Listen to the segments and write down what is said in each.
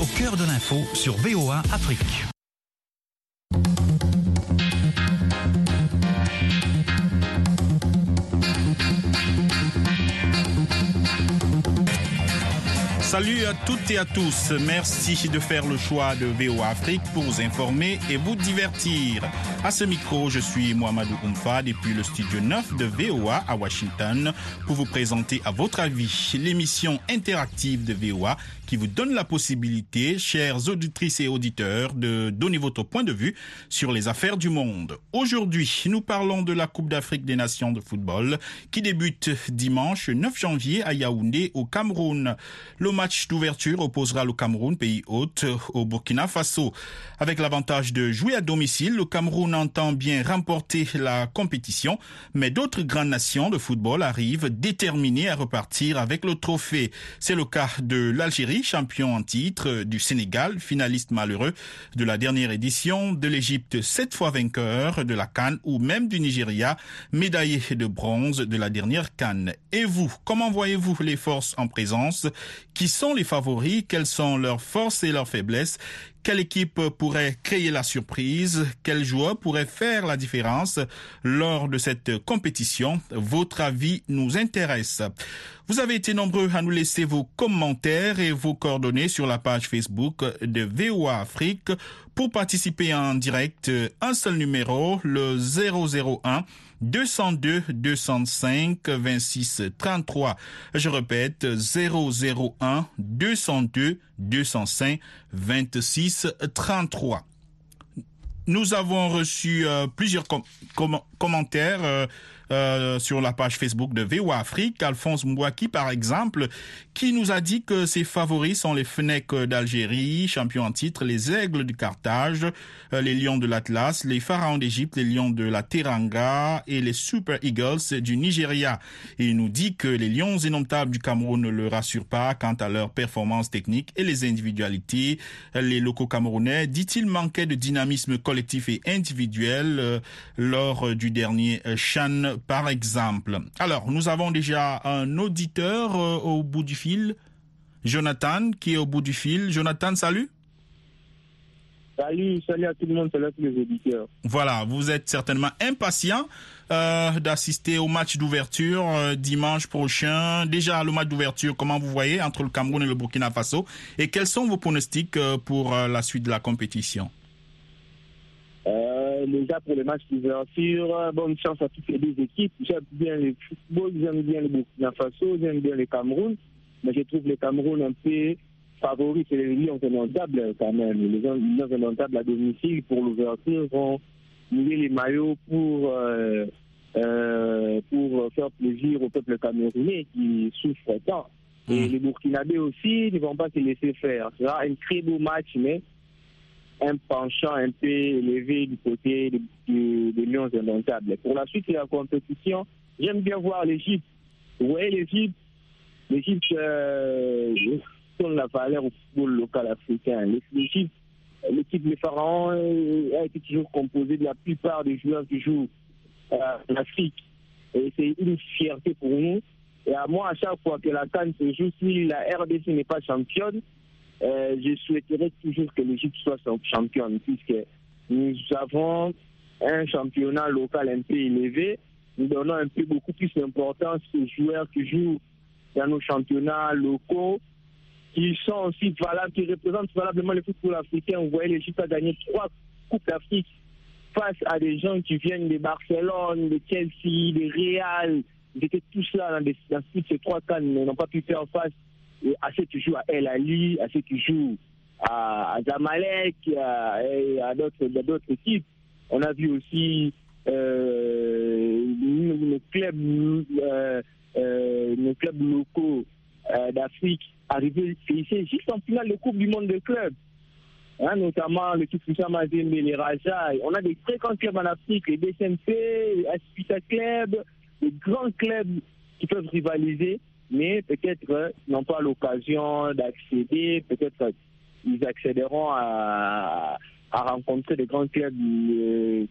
Au cœur de l'info sur VOA Afrique. Salut à toutes et à tous. Merci de faire le choix de VOA Afrique pour vous informer et vous divertir. À ce micro, je suis Mohamedou Oumfa depuis le studio 9 de VOA à Washington pour vous présenter à votre avis l'émission interactive de VOA qui vous donne la possibilité, chères auditrices et auditeurs, de donner votre point de vue sur les affaires du monde. Aujourd'hui, nous parlons de la Coupe d'Afrique des Nations de football qui débute dimanche 9 janvier à Yaoundé au Cameroun. Le match d'ouverture opposera le Cameroun, pays hôte, au Burkina Faso. Avec l'avantage de jouer à domicile, le Cameroun entend bien remporter la compétition, mais d'autres grandes nations de football arrivent déterminées à repartir avec le trophée. C'est le cas de l'Algérie champion en titre, du Sénégal, finaliste malheureux de la dernière édition, de l'Égypte, sept fois vainqueur de la Cannes ou même du Nigeria, médaillé de bronze de la dernière Cannes. Et vous, comment voyez-vous les forces en présence? Qui sont les favoris? Quelles sont leurs forces et leurs faiblesses? Quelle équipe pourrait créer la surprise? Quel joueur pourrait faire la différence lors de cette compétition? Votre avis nous intéresse. Vous avez été nombreux à nous laisser vos commentaires et vos coordonnées sur la page Facebook de VOA Afrique. Pour participer en direct, un seul numéro, le 001 202 205 26 33. Je répète 001 202 205 26 33. Nous avons reçu euh, plusieurs com com commentaires euh, euh, sur la page Facebook de VOA Afrique. Alphonse Mbouaki, par exemple, qui nous a dit que ses favoris sont les Fennecs d'Algérie, champions en titre, les Aigles du Carthage, euh, les Lions de l'Atlas, les Pharaons d'Égypte, les Lions de la Teranga et les Super Eagles du Nigeria. Il nous dit que les Lions indomptables du Cameroun ne le rassurent pas quant à leur performance technique et les individualités. Les locaux camerounais, dit-il, manquaient de dynamisme collectif et individuel euh, lors du dernier Chan par exemple. Alors, nous avons déjà un auditeur euh, au bout du fil, Jonathan, qui est au bout du fil. Jonathan, salut. Salut, salut à tout le monde, salut à tous les auditeurs. Voilà, vous êtes certainement impatient euh, d'assister au match d'ouverture euh, dimanche prochain. Déjà, le match d'ouverture, comment vous voyez entre le Cameroun et le Burkina Faso? Et quels sont vos pronostics euh, pour la suite de la compétition? Euh, déjà pour le match d'ouverture, bonne chance à toutes les deux équipes. J'aime bien le football, j'aime bien le Burkina Faso, j'aime bien le Cameroun, mais je trouve le Cameroun un peu favori, c'est les Lions indomptables quand même. Les Lions indomptables à domicile pour l'ouverture vont mouiller les maillots pour, euh, euh, pour faire plaisir au peuple camerounais qui souffre tant. Et les Burkinabés aussi ne vont pas se laisser faire. Ce sera un très beau match, mais un penchant un peu élevé du côté des de, de Lions indomptables. Pour la suite de la compétition, j'aime bien voir l'Égypte. Vous voyez l'Égypte? L'Égypte euh, donne la valeur au football local africain. L'Égypte, l'équipe des Pharaons a été toujours composée de la plupart des joueurs qui jouent euh, en Afrique. Et c'est une fierté pour nous. Et à moi, à chaque fois que la Cannes se joue, si la RDC n'est pas championne, euh, je souhaiterais toujours que l'Égypte soit championne, puisque nous avons un championnat local un peu élevé. Nous donnons un peu beaucoup plus d'importance aux joueurs qui jouent dans nos championnats locaux, qui sont aussi valables, qui représentent valablement le football africain. Vous voyez, l'Égypte a gagné trois Coupes d'Afrique face à des gens qui viennent de Barcelone, de Chelsea, de Real. Ils étaient tous là dans, ces trois cannes, mais n'ont pas pu faire face à ceux qui jouent à El Ali, à ceux qui jouent à, à Zamalek, à, et à d'autres équipes. On a vu aussi euh, nos, clubs, euh, euh, nos clubs locaux d'Afrique arriver ici juste en finale de Coupe du Monde de clubs. Hein, notamment le Kifoussa Mazembe, les Raja. On a des très grands clubs en Afrique, les BSMP, les Aspita Club, des grands clubs qui peuvent rivaliser mais peut-être n'ont pas l'occasion d'accéder, peut-être ils accéderont à, à, rencontrer des grands clubs euh,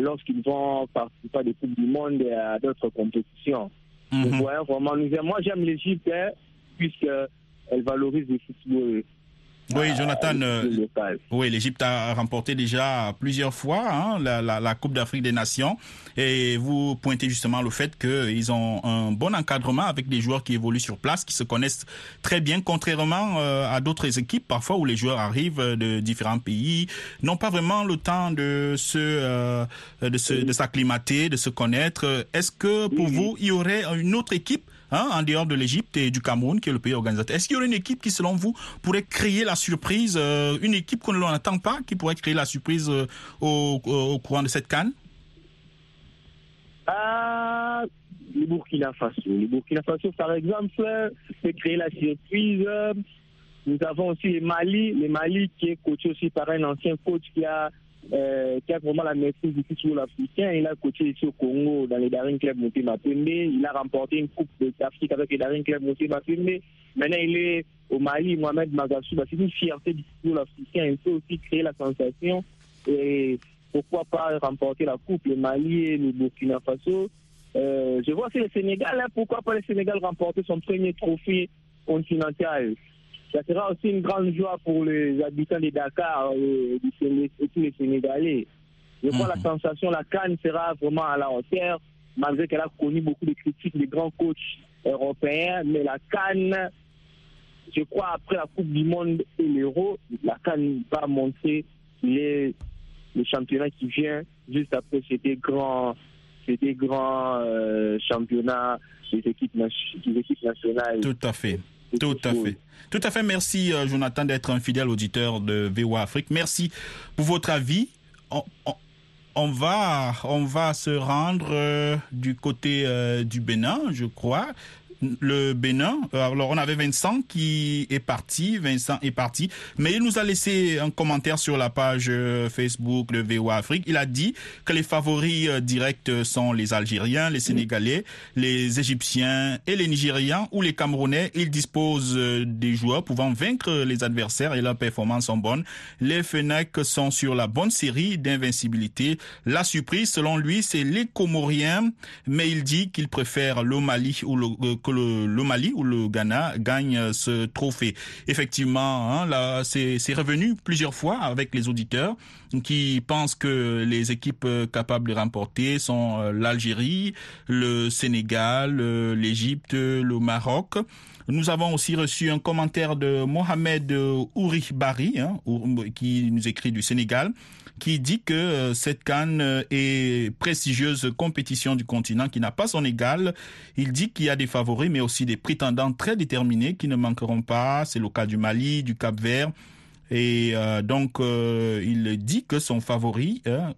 lorsqu'ils vont participer à des Coupes du Monde et à d'autres compétitions. Mm -hmm. Donc, ouais, vraiment, moi j'aime l'Égypte hein, puisqu'elle valorise le football Oui, Jonathan. Euh, oui, l'Égypte a remporté déjà plusieurs fois hein, la, la, la, Coupe d'Afrique des Nations. Et vous pointez justement le fait qu'ils ont un bon encadrement avec des joueurs qui évoluent sur place, qui se connaissent très bien, contrairement euh, à d'autres équipes parfois où les joueurs arrivent de différents pays, n'ont pas vraiment le temps de se euh, de se de s'acclimater, de se connaître. Est-ce que pour vous, il y aurait une autre équipe Hein, en dehors de l'Égypte et du Cameroun, qui est le pays organisateur. Est-ce qu'il y aurait une équipe qui, selon vous, pourrait créer la surprise, euh, une équipe qu'on ne l'entend pas, qui pourrait créer la surprise euh, au, courant de cette canne? Ah, Le Burkina Faso. Le Burkina Faso, par exemple, peut créer la surprise. Nous avons aussi le Mali, le Mali qui est coaché aussi par un ancien coach qui a euh, qui a vraiment la maîtrise du football africain. Il a coaché ici au Congo dans les Daring Club Motema. Il a remporté une Coupe d'Afrique avec les Daring Club Motema. Maintenant, il est au Mali, Mohamed Magassou. C'est une fierté du football africain. Il peut aussi créer la sensation. Et pourquoi pas remporter la Coupe, le Mali et le Burkina Faso. Euh, je vois aussi le Sénégal. Hein. pourquoi pas le Sénégal remporter son premier trophée continental? Ça sera aussi une grande joie pour les habitants de Dakar et, tous les Sénégalais. Je crois que la mhm. sensation, la Cannes sera vraiment à la hauteur, malgré qu'elle a connu beaucoup de critiques des grands coachs européens. Mais la Cannes, je crois, après la Coupe du Monde et l'Euro, la Cannes va montrer les, le championnat qui vient juste après c'était grand c'était grand euh, championnat des équipes, des équipes nationales. Tout à fait. Tout à fait. Tout à fait. Merci, euh, Jonathan, d'être un fidèle auditeur de VOA Afrique. Merci pour votre avis. On, va, on va se rendre euh, du côté euh, du Bénin, je crois le Bénin. Alors, on avait Vincent qui est parti. Vincent est parti. Mais il nous a laissé un commentaire sur la page euh, Facebook de VOA Afrique. Il a dit que les favoris euh, directs sont les Algériens, les Sénégalais, les Égyptiens et les Nigérians ou les Camerounais. Il dispose euh, des joueurs pouvant vaincre les adversaires et leurs performances sont bonnes. Les Fenech sont sur la bonne série d'invincibilité. La surprise, selon lui, c'est les Comoriens, mais il dit qu'il préfère le Mali ou le, le, Mali ou le Ghana gagne euh, ce trophée. Effectivement, hein, là, c'est revenu plusieurs fois avec les auditeurs qui pensent que les équipes euh, capables de remporter sont euh, l'Algérie, le Sénégal, l'Égypte, le Maroc. Nous avons aussi reçu un commentaire de Mohamed Ouri Bari, hein, qui nous écrit du Sénégal, qui dit que euh, cette canne euh, est prestigieuse compétition du continent qui n'a pas son égal. Il dit qu'il y a des favoris, mais aussi des prétendants très déterminés qui ne manqueront pas. C'est le cas du Mali, du Cap Vert. Et euh, donc, il dit que son favori, hein,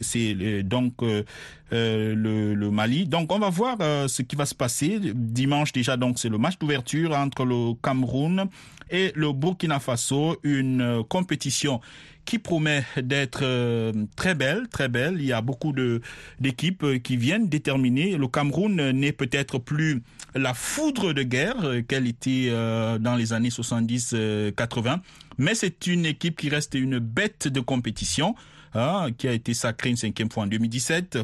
c'est donc le, le, Mali. Donc, on va voir ce qui va se passer dimanche déjà. Donc, c'est le match d'ouverture entre le Cameroun et le Burkina Faso, une compétition qui promet d'être euh, très belle, très belle. Il y a beaucoup d'équipes euh, qui viennent déterminer. Le Cameroun n'est peut-être plus la foudre de guerre euh, qu'elle était dans les années 70-80, mais c'est une équipe qui reste une bête de compétition, hein, qui a été sacrée une cinquième fois en 2017.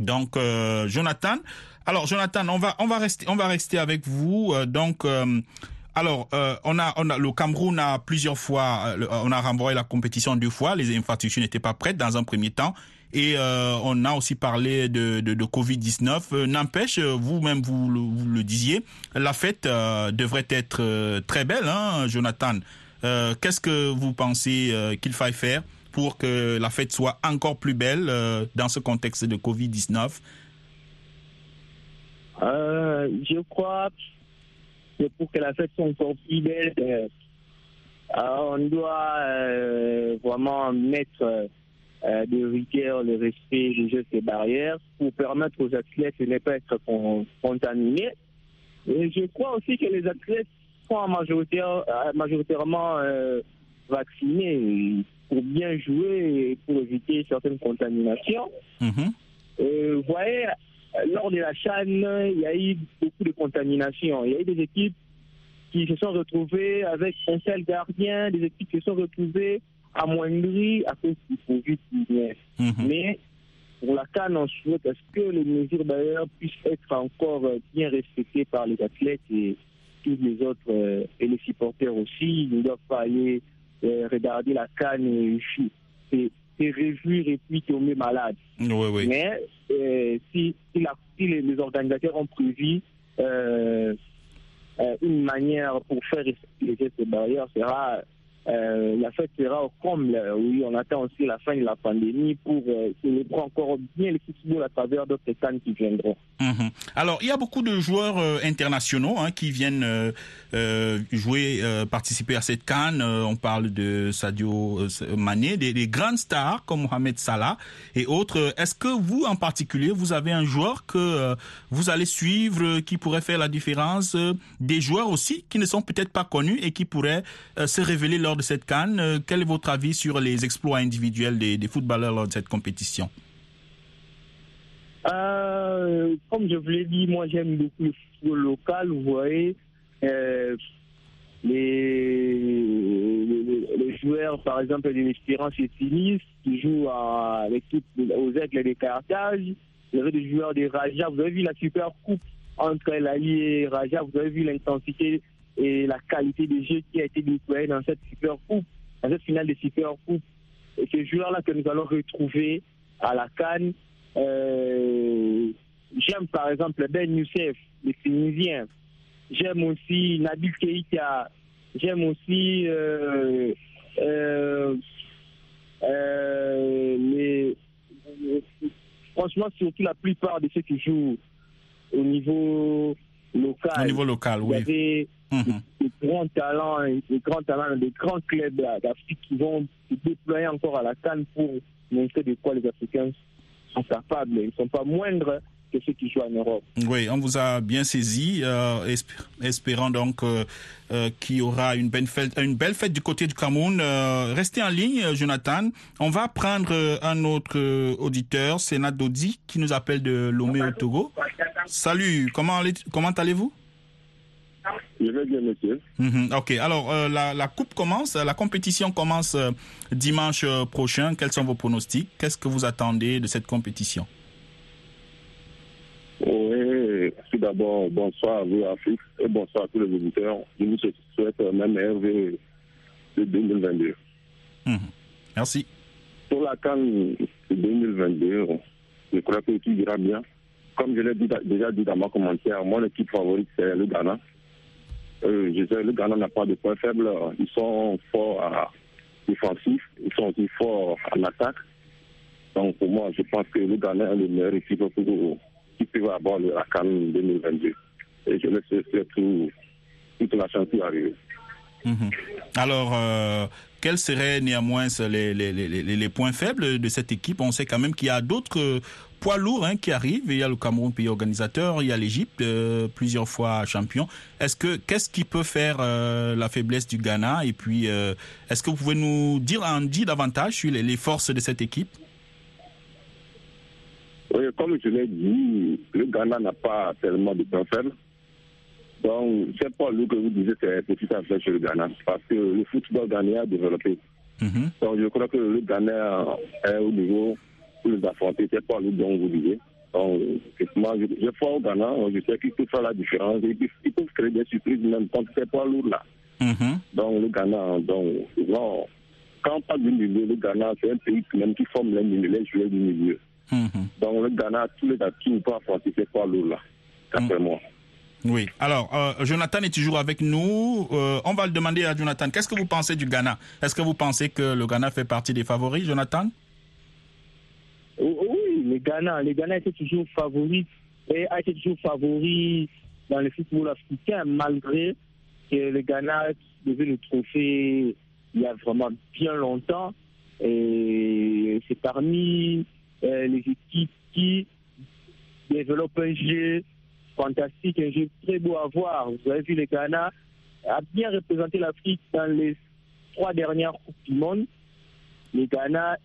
Donc, Jonathan. Alors, Jonathan, on va on va rester on va rester avec vous. donc alors, euh, on a, on a, le Cameroun a plusieurs fois, euh, on a renvoyé la compétition deux fois. Les infrastructures n'étaient pas prêtes dans un premier temps. Et euh, on a aussi parlé de, de, de Covid-19. N'empêche, vous-même vous, vous, le disiez, la fête devrait être très belle, hein, Jonathan. Qu'est-ce que vous pensez qu'il faille faire pour que la fête soit encore plus belle dans ce contexte de Covid-19 Je crois c'est pour que la fête soit encore plus belle. Euh, on doit euh, vraiment mettre euh, de rigueur le respect des gestes et barrières pour permettre aux athlètes de ne pas être contaminés. Et je crois aussi que les athlètes sont majoritaire, majoritairement vaccinés pour bien jouer et pour éviter certaines contaminations. Mm-hmm. vous voyez, lors de la chaîne, il y a eu beaucoup de contamination. Il y a eu des équipes qui se sont retrouvées avec un seul gardien, des équipes qui se sont retrouvées amoindries à cause du Covid-19. Mhm. Mais pour la Cannes, on souhaite est-ce que les mesures d'ailleurs puissent être encore bien respectées par les athlètes et tous les autres et les supporters aussi, ils ne doivent pas aller regarder la canne et, et, et réjouir et puis tomber malade. Oui, oui. Mais si, si, la, si les, les, organisateurs ont prévu une manière pour faire respecter les barrières, sera euh, la fête sera au comble. Oui, on attend aussi la fin de la pandémie pour euh, célébrer encore bien le football à travers d'autres cannes qui viendront. Mmh. Alors, il y a beaucoup de joueurs euh, internationaux hein, qui viennent euh, euh, jouer, participer à cette canne. on parle de Sadio Mané, des, des, grandes stars comme Mohamed Salah et autres. Est-ce que vous, en particulier, vous avez un joueur que vous allez suivre qui pourrait faire la différence Des joueurs aussi qui ne sont peut-être pas connus et qui pourraient se révéler lors de cette canne? quel est votre avis sur les exploits individuels des footballeurs lors de cette compétition? Euh, comme je vous l'ai dit, moi j'aime beaucoup le football local. Vous voyez, euh, les, joueurs, par exemple, de l'Espérance et Tunis, qui jouent à l'équipe aux Aigles des Carthage. Vous avez des joueurs des Raja. Vous avez vu la super coupe entre l'Ali et Raja. Vous avez vu l'intensité et la qualité des jeux qui a été déployée dans cette super coupe, dans cette finale de super coupe. Et ces joueurs-là que nous allons retrouver à la Cannes euh, J'aime par exemple Ben Youssef, le Tunisien. J'aime aussi Nabil Keïta. J'aime aussi euh, euh, les, franchement, surtout la plupart de ceux qui jouent au niveau local. Au niveau local, oui. Il y avait Mhm. des, des grands talents, des grands talents, des grands clubs d'Afrique qui vont se déployer encore à la Cannes pour montrer de quoi les Africains capables. Ils ne sont pas moindres que ceux qui jouent en Europe. Oui, on vous a bien saisi, euh, espérant donc euh, euh, qu'il y aura une belle, fête, du côté du Cameroun. Restez en ligne, Jonathan. On va prendre un autre auditeur, Sénat Dodi, qui nous appelle de Lomé au Togo. Salut, comment allez-vous? Je vais bien, monsieur. -hmm. Ok, alors euh, la, la, coupe commence, la compétition commence euh, dimanche euh, prochain. Quels sont vos pronostics? Qu'est-ce que vous attendez de cette compétition? Oui, tout d'abord, bonsoir à vous, Afrique, et bonsoir à tous les auditeurs. Je vous souhaite même meilleur de 2022. Mm -hmm. Merci. Pour la CAN 2022, je crois que tout ira bien. Comme je l'ai déjà dit dans ma commentaire, mon équipe favorite, c'est le Ghana. Euh, je sais, le Ghana n'a pas de points faibles. Ils sont forts à défensif, ils sont aussi forts en attaque. Donc pour moi, je pense que le Ghana est le meilleur équipe pour, qui peut avoir la CAN 2022. Et je laisse tout, toute la chance qui arrive. Mm -hmm. Alors, euh, quels seraient néanmoins les, points faibles de cette équipe? On sait quand même qu'il y a d'autres poids lourds hein, qui arrivent. Il y a le Cameroun, pays organisateur, il y a l'Égypte, euh, plusieurs fois champion. Est-ce que qu'est-ce qui peut faire euh, la faiblesse du Ghana? Et puis, euh, est-ce que vous pouvez nous dire en dire davantage sur les, les forces de cette équipe? Oui, comme je l'ai dit, le Ghana n'a pas tellement de points faibles. Donc, c'est pas lui que vous disiez, c'est petit à fait chez le Ghana, parce que le football ghanéen a développé. Mm -hmm. Donc, je crois que le Ghana est au niveau pour les affronter, c'est pas lui dont vous disiez. Donc, moi, je, je crois au Ghana, je sais qu'il peut faire la différence, et puis, ils peuvent créer des surprises même contre ces poids lourds-là. Mm -hmm. Donc, le Ghana, donc, bon, quand on parle du milieu, le Ghana, c'est un pays même qui forme les, milieux, les joueurs du milieu. Mm -hmm. Donc, le Ghana, tous les atouts pour affronter ces poids lourds-là, d'après moi. Oui. Alors, euh, Jonathan est toujours avec nous. Euh, on va le demander à Jonathan. Qu'est-ce que vous pensez du Ghana? Est-ce que vous pensez que le Ghana fait partie des favoris, Jonathan? Ghana, le Ghana était toujours favori et a été toujours favori dans le football africain, malgré que le Ghana devait le trophée il y a vraiment bien longtemps. Et c'est parmi euh, les équipes qui développent un jeu fantastique, un jeu très beau à voir. Vous avez vu, le Ghana a bien représenté l'Afrique dans les trois dernières Coupes du Monde. Le Ghana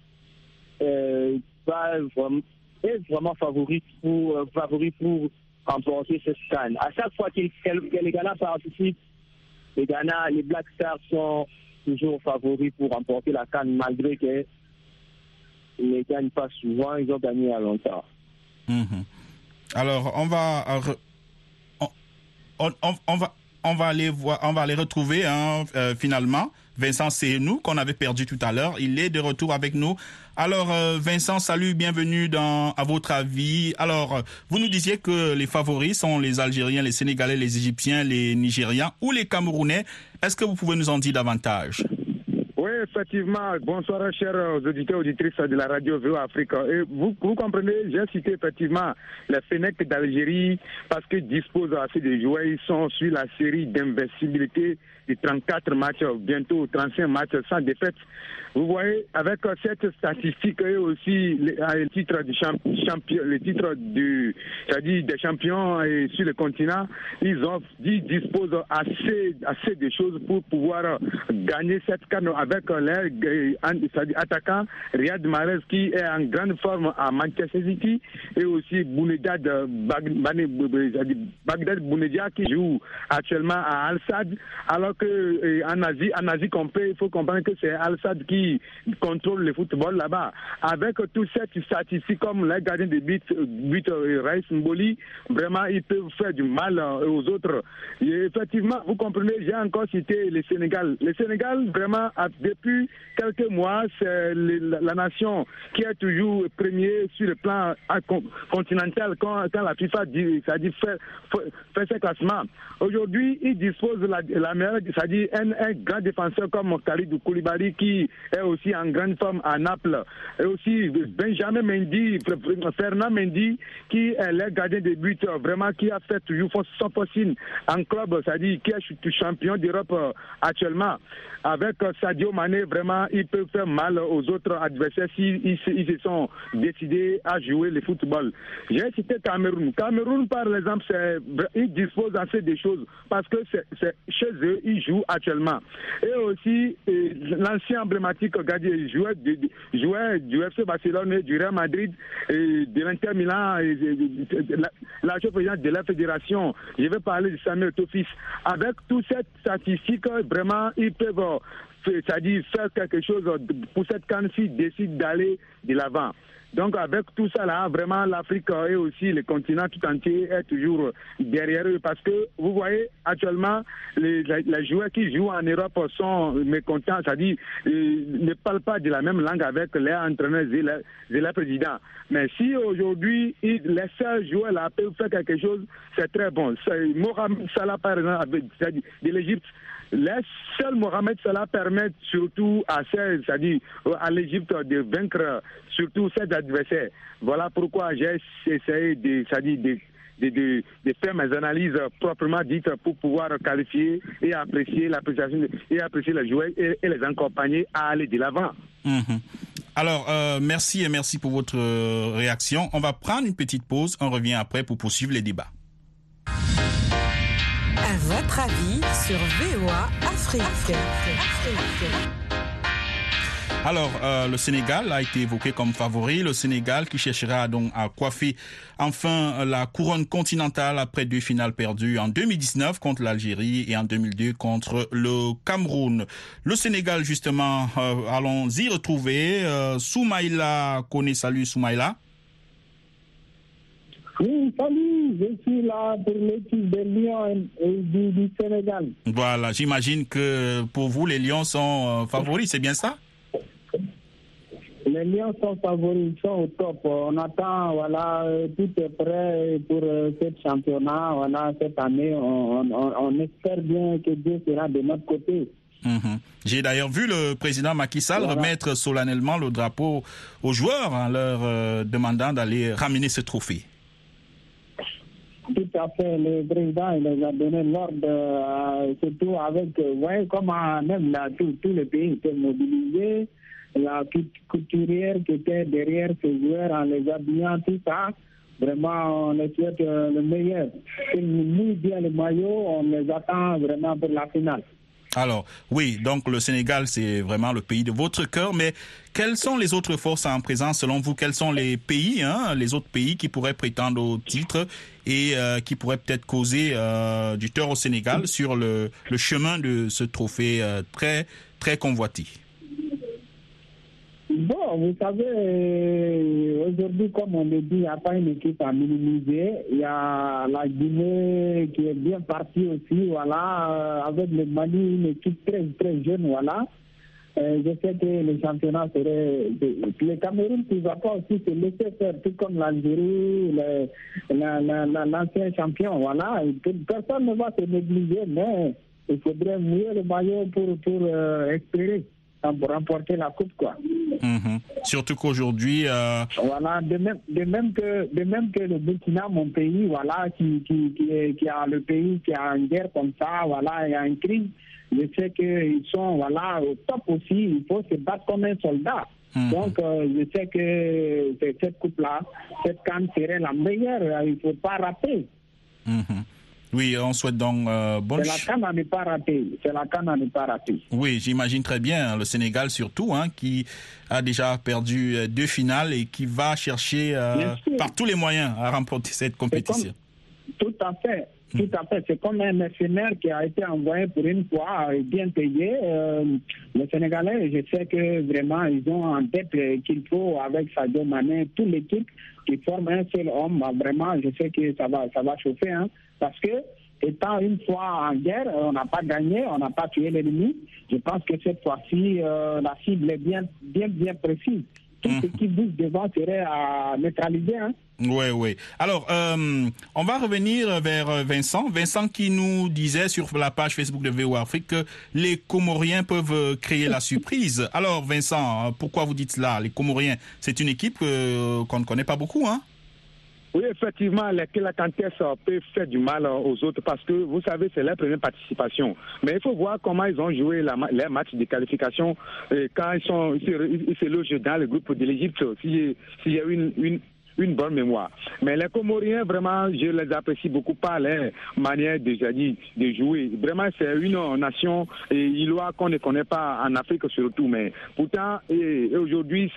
euh, va vraiment, est vraiment favori pour, euh, favori pour remporter cette canne. À chaque fois que, les Ghana participent, les Ghana, les Black Stars sont toujours favoris pour remporter la canne, malgré qu'ils ne gagnent pas souvent, ils ont gagné à longtemps. Mm -hmm. Alors, on va, on, on, on, va, on va aller voir, on va aller retrouver hein, euh, finalement Vincent nous qu'on avait perdu tout à l'heure. Il est de retour avec nous. Alors euh, Vincent, salut, bienvenue dans à votre avis. Alors vous nous disiez que les favoris sont les Algériens, les Sénégalais, les Égyptiens, les Nigériens ou les Camerounais. Est-ce que vous pouvez nous en dire davantage? Oui, effectivement. Bonsoir, chers auditeurs auditrices de la radio VO Afrique. Et vous, vous comprenez, j'ai cité effectivement les Fenech d'Algérie parce qu'ils disposent assez de joueurs. Ils sont sur la série d'invincibilité de 34 matchs, bientôt 35 matchs sans défaite. Vous voyez, avec cette statistique et aussi le titre du champion, le titre du, c'est-à-dire des champions et sur le continent, ils, ont, ils disposent assez, assez de choses pour pouvoir gagner cette canne avec leur attaquant Riyad Mahrez qui est en grande forme à Manchester City et aussi Bagdad Bounedjad qui joue actuellement à Al-Sad alors que en Asie, en Asie complet, il faut comprendre que c'est Al-Sad qui contrôle le football là-bas. Avec toutes ces statistiques comme les gardiens de but, but euh, Raïs Mboli, vraiment, ils peuvent faire du mal euh, aux autres. Effectivement, vous comprenez, j'ai encore cité le Sénégal. Le Sénégal, vraiment, depuis quelques mois, c'est la nation qui est toujours premier sur le plan continental quand, la FIFA dit, dit fait, fait ses classements. Aujourd'hui, il dispose de la meilleure, c'est-à-dire un, grand défenseur comme Khalid Koulibaly qui est aussi en grande forme à Naples. Et aussi Benjamin Mendy, Fernand Mendy, qui est le gardien de but, vraiment qui a fait toujours son possible en club, c'est-à-dire qui est champion d'Europe euh, actuellement. Avec Sadio Mané, vraiment, il peut faire mal aux autres adversaires s'ils se sont décidés à jouer le football. J'ai cité Cameroun. Cameroun, par exemple, ils disposent assez de choses parce que c'est chez eux, jouent actuellement. Et aussi, l'ancien emblématique gardien joueur, joueur du FC Barcelone, du Real Madrid, et de l'Inter Milan, la président de la fédération. Je vais parler de Samuel Tofis. Avec toutes ces statistiques, vraiment, ils peuvent c'est-à-dire faire quelque chose pour cette canne décide d'aller de l'avant. Donc avec tout ça là, vraiment l'Afrique et aussi le continent tout entier est toujours derrière eux parce que vous voyez actuellement les, joueurs qui jouent en Europe sont mécontents, c'est-à-dire euh, ne parlent pas de la même langue avec les entraîneurs et les, présidents. Mais si aujourd'hui les seuls joueurs là peuvent faire quelque chose, c'est très bon. Mohamed Salah par exemple de l'Égypte les seuls Mohamed Salah permettent surtout à, c'est-à-dire à l'Égypte de vaincre surtout ses adversaires. Voilà pourquoi j'ai essayé de, de, de, faire mes analyses proprement dites pour pouvoir qualifier et apprécier l'appréciation et apprécier les joueurs et, les accompagner à aller de l'avant. Mhm. Alors, euh, merci et merci pour votre euh, réaction. On va prendre une petite pause. On revient après pour poursuivre les débats votre avis sur VOA Afrique. Alors, euh, le Sénégal a été évoqué comme favori. Le Sénégal qui cherchera donc à coiffer enfin la couronne continentale après deux finales perdues en 2019 contre l'Algérie et en 2002 contre le Cameroun. Le Sénégal, justement, euh, allons y retrouver euh, Soumaïla Kone. Salut Soumaïla. Oui, salut, je suis là pour l'équipe des Lions et du, Sénégal. Voilà, j'imagine que pour vous, les Lions sont euh, favoris, c'est bien ça? Les Lions sont favoris, ils sont au top. On attend, voilà, tout est prêt pour euh, ce championnat. Voilà, cette année, on, espère bien que Dieu sera de notre côté. Mhm. J'ai d'ailleurs vu le président Macky Sall remettre solennellement le drapeau aux joueurs en leur euh, demandant d'aller ramener ce trophée. Tout à fait. Le président il les a donné l'ordre, euh, surtout avec, vous voyez comment même là, tous les pays étaient mobilisés. La couturière qui était derrière ces joueurs en les habillant, tout ça. Vraiment, on les souhaite euh, le meilleur. Ils mouillent bien le maillot, on les attend vraiment pour la finale. Alors, oui, donc le Sénégal, c'est vraiment le pays de votre cœur, mais quelles sont les autres forces en présence selon vous? Quels sont les pays, hein, les autres pays qui pourraient prétendre au titre et euh, qui pourraient peut-être causer euh, du tort au Sénégal sur le, chemin de ce trophée euh, très, très convoité? Bon, vous savez, euh, aujourd'hui, comme on le dit, il n'y a pas une équipe à minimiser. Il y a la Guinée qui est bien partie aussi, voilà, euh, avec le Mali, une équipe très, très jeune, voilà. Euh, je sais que le championnat serait. Le Cameroun ne va pas aussi se laisser faire, tout comme l'Algérie, l'ancien champion, voilà. Personne ne va se négliger, mais il faudrait mouiller le maillot pour, pour euh, espérer, remporter la coupe, quoi. Mhm. Surtout qu'aujourd'hui, euh, Voilà, de même, de même que de même que le Burkina, mon pays, voilà, qui, qui, qui, est- qui a le pays qui a une guerre comme ça, voilà, il y a une crise. Je sais qu'ils sont voilà au top aussi. Il faut se battre comme un soldat. Mhm. Donc, euh, je sais que cette coupe-là, cette canne serait la meilleure. Il ne faut pas rater. mhm. Oui, on souhaite donc euh, bonne C'est la canne à ne pas rater. C'est la canne à ne pas rater. Oui, j'imagine très bien le Sénégal surtout, hein, qui a déjà perdu euh, deux finales et qui va chercher euh, par tous les moyens à remporter cette compétition. Tout à fait. Tout à fait. C'est comme un mercenaire qui a été envoyé pour une fois et bien payé. Euh, les Sénégalais, je sais que vraiment, ils ont en tête qu'il faut, avec Sadio Mané, toute l'équipe qui forme un seul homme. Vraiment, je sais que ça va, ça va chauffer. Hein, parce que, étant une fois en guerre, on n'a pas gagné, on n'a pas tué l'ennemi. Je pense que cette fois-ci, euh, la cible est bien, bien, bien précise. Tout ce qui bouge devant serait à neutraliser. Hein. Oui, oui. Alors, euh, on va revenir vers euh, Vincent. Vincent qui nous disait sur la page Facebook de VO Afrique que les Comoriens peuvent euh, créer la surprise. Alors, Vincent, pourquoi vous dites cela? Les Comoriens, c'est une équipe euh, qu'on ne connaît pas beaucoup, hein? Oui, effectivement, les la Cantes peut faire du mal aux autres parce que, vous savez, c'est leur première participation. Mais il faut voir comment ils ont joué la, les matchs de qualification quand ils, sont, ils, se, ils se logent dans le groupe de l'Égypte, s'il y a une, une, une bonne mémoire. Mais les Comoriens, vraiment, je les apprécie beaucoup par leur manière de, de jouer. Vraiment, c'est une nation Ilois qu'on ne connaît pas en Afrique surtout. Mais pourtant, aujourd'hui,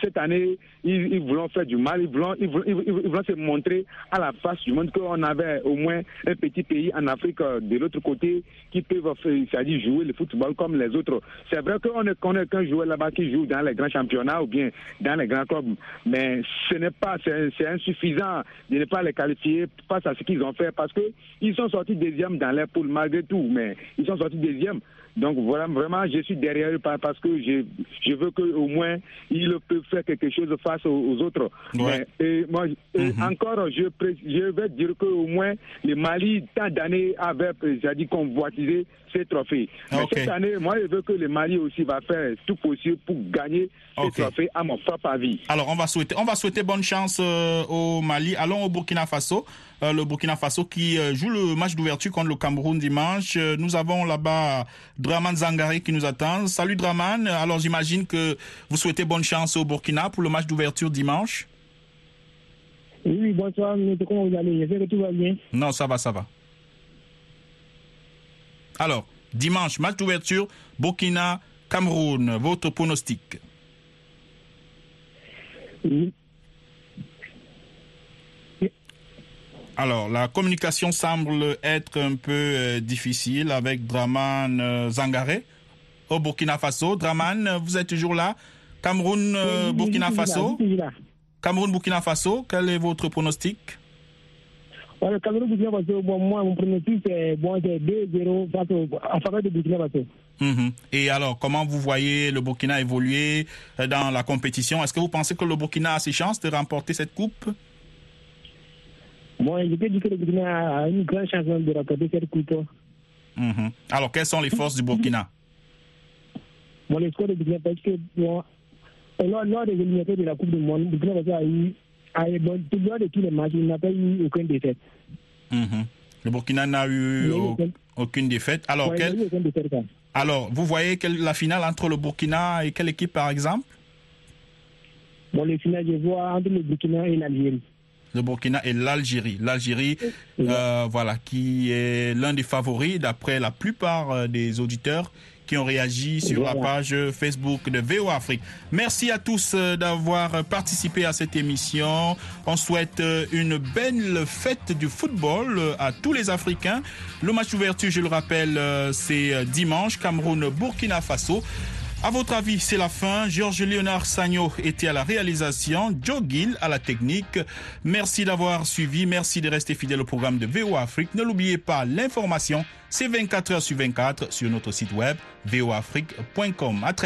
cette année, ils, ils voulaient faire du mal, ils voulaient, ils, se montrer à la face du monde qu'on avait au moins un petit pays en Afrique euh, de l'autre côté qui peuvent jouer le football comme les autres. C'est vrai qu'on ne connaît qu'un joueur là-bas qui joue dans les grands championnats ou bien dans les grands clubs, mais ce n'est pas, c'est insuffisant de ne pas les qualifier face à ce qu'ils ont fait parce que ils sont sortis deuxième dans les poules malgré tout, mais ils sont sortis deuxième. Donc voilà, vraiment, je suis derrière eux par- parce que je, je veux qu'au moins ils peuvent faire quelque chose face aux, aux autres. Ouais. Mais, et moi, et Mhm. encore, je, je vais dire qu'au moins le Mali, tant d'années, avait, j'ai dit, convoitisé ces trophées. Mais cette année, moi, je veux que le Mali aussi va faire tout possible pour gagner ces Ok. trophées à mon propre avis. Alors, on va souhaiter, on va souhaiter bonne chance euh, au Mali. Allons au Burkina Faso. Euh, le Burkina Faso qui euh, joue le match d'ouverture contre le Cameroun dimanche. Euh, nous avons là-bas Draman Zangari qui nous attend. Salut Draman. Alors, j'imagine que vous souhaitez bonne chance au Burkina pour le match d'ouverture dimanche. Oui, bonsoir, comment vous allez? J'espère que tout va bien. Non, ça va, ça va. Alors, dimanche, match d'ouverture, Burkina, Cameroun. Votre pronostic? Oui. Alors, la communication semble être un peu euh, difficile avec Draman euh, Zangaré au Burkina Faso. Draman, vous êtes toujours là? Cameroun, euh, Burkina Faso? Cameroun, Burkina Faso, quel est votre pronostic? Le Cameroun Burkina Faso, bon, moi, mon pronostic, c'est bon, c'est 2-0 face au- en faveur de Burkina Faso. Mhm. Et alors, comment vous voyez le Burkina évoluer euh, dans la compétition? Est-ce que vous pensez que le Burkina a ses chances de remporter cette coupe? Bon, que le Burkina a une grande chance de remporter cette coupe. Mhm. Alors, quelles sont les forces du Burkina? Bon, le score de Burkina parce que, bon, lors, lors des éliminatoires de la Coupe du Monde, Burkina Faso a eu, a bon, tout- lors de tous les matchs, il n'a pas eu aucune défaite. Mhm. Le Burkina n'a eu au- aucune défaite. Alors, Ouais, aucune défaite, quoi. alors, vous voyez quelle- la finale entre le Burkina et quelle équipe, par exemple? Bon, le final, je vois entre le Burkina et l'Algérie. Le Burkina et l'Algérie. L'Algérie, euh, voilà, qui est l'un des favoris d'après la plupart euh, des auditeurs qui ont réagi sur la page Facebook de VO Afrique. Merci à tous euh, d'avoir participé à cette émission. On souhaite une belle fête du football à tous les Africains. Le match d'ouverture, je le rappelle, c'est dimanche, Cameroun-Burkina Faso. À votre avis, c'est la fin. Georges Léonard Sagno était à la réalisation, Joe Gill à la technique. Merci d'avoir suivi. Merci de rester fidèle au programme de VOA Afrique. Ne l'oubliez pas, l'information, c'est 24 heures sur 24 sur notre site web voafrique.com. À très